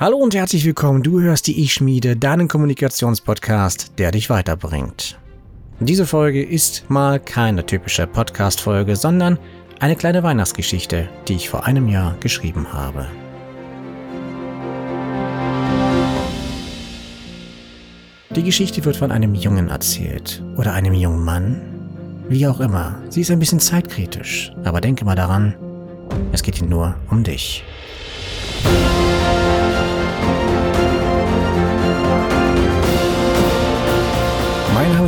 Hallo und herzlich willkommen. Du hörst die Ich-Schmiede, deinen Kommunikationspodcast, der dich weiterbringt. Diese Folge ist mal keine typische Podcast-Folge, sondern eine kleine Weihnachtsgeschichte, die ich vor einem Jahr geschrieben habe. Die Geschichte wird von einem Jungen erzählt oder einem jungen Mann. Wie auch immer, sie ist ein bisschen zeitkritisch, aber denke mal daran, es geht hier nur um dich.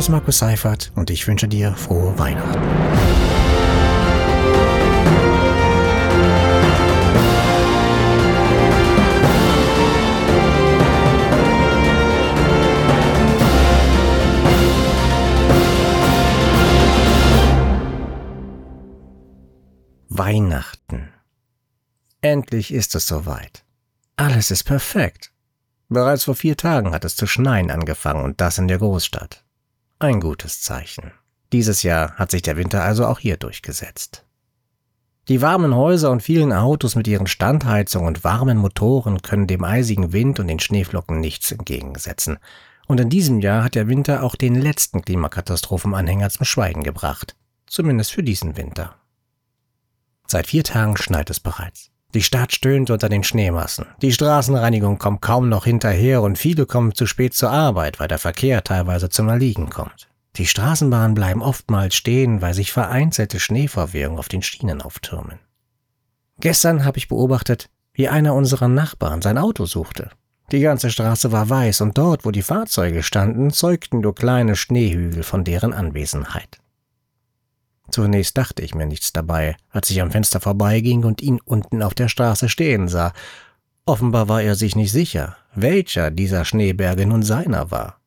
Ist Markus Seifert und ich wünsche dir frohe Weihnachten. Weihnachten. Endlich ist es soweit. Alles ist perfekt. Bereits vor vier Tagen hat es zu schneien angefangen und das in der Großstadt. Ein gutes Zeichen. Dieses Jahr hat sich der Winter also auch hier durchgesetzt. Die warmen Häuser und vielen Autos mit ihren Standheizungen und warmen Motoren können dem eisigen Wind und den Schneeflocken nichts entgegensetzen. Und in diesem Jahr hat der Winter auch den letzten Klimakatastrophenanhänger zum Schweigen gebracht. Zumindest für diesen Winter. Seit vier Tagen schneit es bereits. Die Stadt stöhnt unter den Schneemassen. Die Straßenreinigung kommt kaum noch hinterher und viele kommen zu spät zur Arbeit, weil der Verkehr teilweise zum Erliegen kommt. Die Straßenbahnen bleiben oftmals stehen, weil sich vereinzelte Schneeverwehungen auf den Schienen auftürmen. Gestern habe ich beobachtet, wie einer unserer Nachbarn sein Auto suchte. Die ganze Straße war weiß und dort, wo die Fahrzeuge standen, zeugten nur kleine Schneehügel von deren Anwesenheit. Zunächst dachte ich mir nichts dabei, als ich am Fenster vorbeiging und ihn unten auf der Straße stehen sah. Offenbar war er sich nicht sicher, welcher dieser Schneeberge nun seiner war.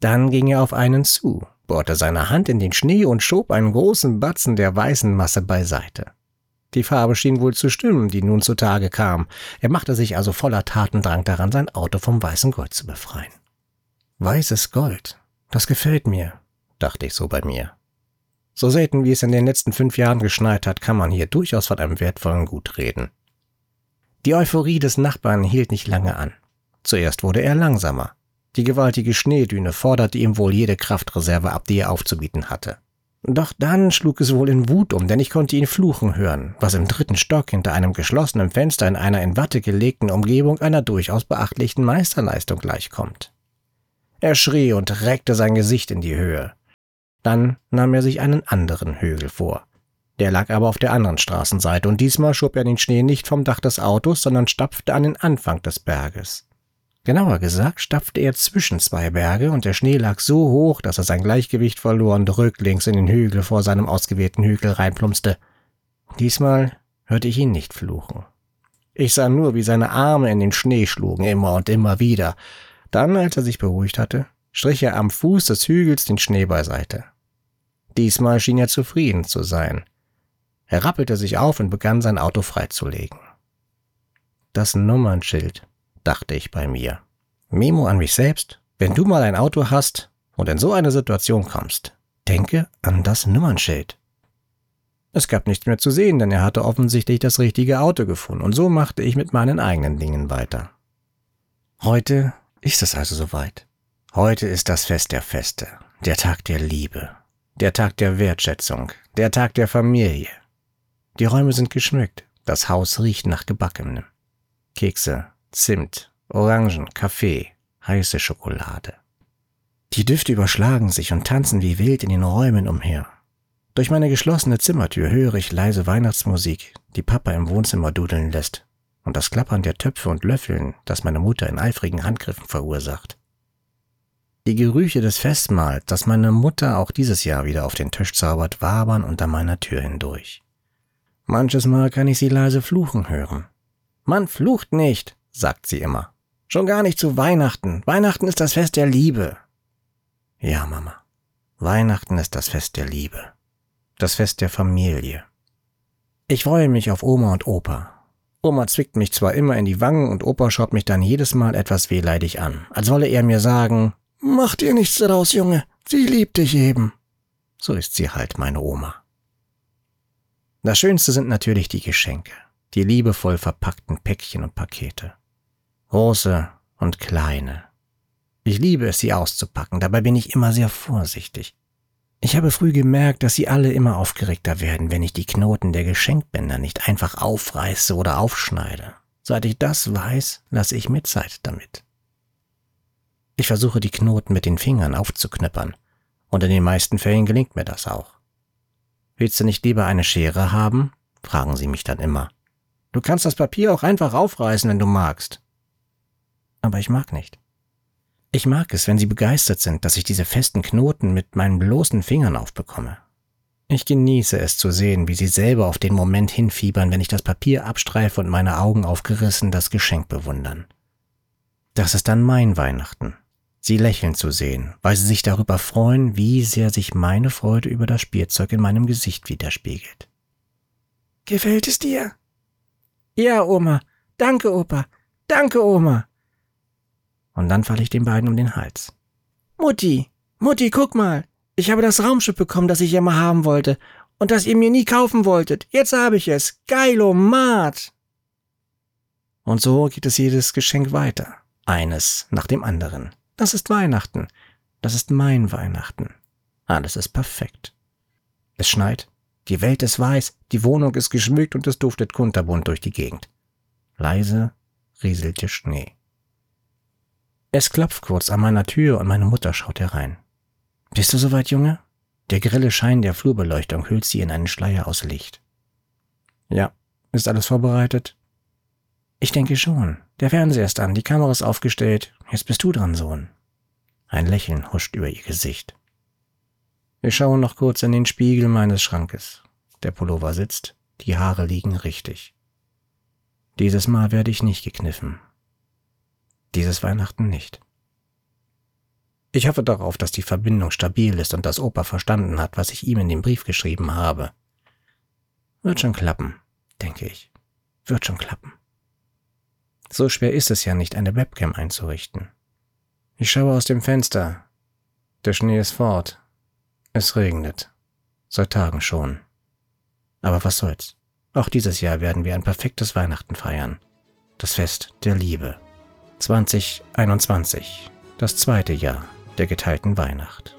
Dann ging er auf einen zu, bohrte seine Hand in den Schnee und schob einen großen Batzen der weißen Masse beiseite. Die Farbe schien wohl zu stimmen, die nun zutage kam. Er machte sich also voller Tatendrang daran, sein Auto vom weißen Gold zu befreien. Weißes Gold, das gefällt mir, dachte ich so bei mir. So selten wie es in den letzten fünf Jahren geschneit hat, kann man hier durchaus von einem wertvollen Gut reden. Die Euphorie des Nachbarn hielt nicht lange an. Zuerst wurde er langsamer. Die gewaltige Schneedüne forderte ihm wohl jede Kraftreserve ab, die er aufzubieten hatte. Doch dann schlug es wohl in Wut um, denn ich konnte ihn fluchen hören, was im dritten Stock hinter einem geschlossenen Fenster in einer in Watte gelegten Umgebung einer durchaus beachtlichen Meisterleistung gleichkommt. Er schrie und reckte sein Gesicht in die Höhe. Dann nahm er sich einen anderen Hügel vor. Der lag aber auf der anderen Straßenseite, und diesmal schob er den Schnee nicht vom Dach des Autos, sondern stapfte an den Anfang des Berges. Genauer gesagt stapfte er zwischen zwei Berge, und der Schnee lag so hoch, dass er sein Gleichgewicht verlor und rücklings in den Hügel vor seinem ausgewählten Hügel reinplumpste. Diesmal hörte ich ihn nicht fluchen. Ich sah nur, wie seine Arme in den Schnee schlugen, immer und immer wieder. Dann, als er sich beruhigt hatte, strich er am Fuß des Hügels den Schnee beiseite. Diesmal schien er zufrieden zu sein. Er rappelte sich auf und begann sein Auto freizulegen. Das Nummernschild, dachte ich bei mir. Memo an mich selbst, wenn du mal ein Auto hast und in so eine Situation kommst, denke an das Nummernschild. Es gab nichts mehr zu sehen, denn er hatte offensichtlich das richtige Auto gefunden, und so machte ich mit meinen eigenen Dingen weiter. Heute ist es also soweit. Heute ist das Fest der Feste, der Tag der Liebe, der Tag der Wertschätzung, der Tag der Familie. Die Räume sind geschmückt, das Haus riecht nach Gebackenem. Kekse, Zimt, Orangen, Kaffee, heiße Schokolade. Die Düfte überschlagen sich und tanzen wie wild in den Räumen umher. Durch meine geschlossene Zimmertür höre ich leise Weihnachtsmusik, die Papa im Wohnzimmer dudeln lässt, und das Klappern der Töpfe und Löffeln, das meine Mutter in eifrigen Handgriffen verursacht. Die Gerüche des Festmahls, das meine Mutter auch dieses Jahr wieder auf den Tisch zaubert, wabern unter meiner Tür hindurch. Manches Mal kann ich sie leise fluchen hören. Man flucht nicht, sagt sie immer. Schon gar nicht zu Weihnachten. Weihnachten ist das Fest der Liebe. Ja, Mama. Weihnachten ist das Fest der Liebe. Das Fest der Familie. Ich freue mich auf Oma und Opa. Oma zwickt mich zwar immer in die Wangen und Opa schaut mich dann jedes Mal etwas wehleidig an, als wolle er mir sagen, Mach dir nichts daraus, Junge. Sie liebt dich eben. So ist sie halt, meine Oma. Das Schönste sind natürlich die Geschenke, die liebevoll verpackten Päckchen und Pakete. Große und kleine. Ich liebe es, sie auszupacken, dabei bin ich immer sehr vorsichtig. Ich habe früh gemerkt, dass sie alle immer aufgeregter werden, wenn ich die Knoten der Geschenkbänder nicht einfach aufreiße oder aufschneide. Seit ich das weiß, lasse ich mir Zeit damit. Ich versuche die Knoten mit den Fingern aufzuknüppern, und in den meisten Fällen gelingt mir das auch. Willst du nicht lieber eine Schere haben? fragen sie mich dann immer. Du kannst das Papier auch einfach aufreißen, wenn du magst. Aber ich mag nicht. Ich mag es, wenn sie begeistert sind, dass ich diese festen Knoten mit meinen bloßen Fingern aufbekomme. Ich genieße es zu sehen, wie sie selber auf den Moment hinfiebern, wenn ich das Papier abstreife und meine Augen aufgerissen das Geschenk bewundern. Das ist dann mein Weihnachten. Sie lächeln zu sehen, weil sie sich darüber freuen, wie sehr sich meine Freude über das Spielzeug in meinem Gesicht widerspiegelt. Gefällt es dir? Ja, Oma. Danke, Opa. Danke, Oma. Und dann falle ich den beiden um den Hals. Mutti, Mutti, guck mal. Ich habe das Raumschiff bekommen, das ich immer haben wollte und das ihr mir nie kaufen wolltet. Jetzt habe ich es. Geilomat. Und so geht es jedes Geschenk weiter. Eines nach dem anderen. Das ist Weihnachten. Das ist mein Weihnachten. Alles ist perfekt. Es schneit, die Welt ist weiß, die Wohnung ist geschmückt und es duftet kunterbunt durch die Gegend. Leise rieselt der Schnee. Es klopft kurz an meiner Tür und meine Mutter schaut herein. Bist du soweit, Junge? Der grelle Schein der Flurbeleuchtung hüllt sie in einen Schleier aus Licht. Ja, ist alles vorbereitet? Ich denke schon. Der Fernseher ist an, die Kamera ist aufgestellt. Jetzt bist du dran, Sohn. Ein Lächeln huscht über ihr Gesicht. Wir schauen noch kurz in den Spiegel meines Schrankes. Der Pullover sitzt, die Haare liegen richtig. Dieses Mal werde ich nicht gekniffen. Dieses Weihnachten nicht. Ich hoffe darauf, dass die Verbindung stabil ist und dass Opa verstanden hat, was ich ihm in dem Brief geschrieben habe. Wird schon klappen, denke ich. Wird schon klappen. So schwer ist es ja nicht, eine Webcam einzurichten. Ich schaue aus dem Fenster. Der Schnee ist fort. Es regnet. Seit Tagen schon. Aber was soll's? Auch dieses Jahr werden wir ein perfektes Weihnachten feiern. Das Fest der Liebe. 2021, das zweite Jahr der geteilten Weihnacht.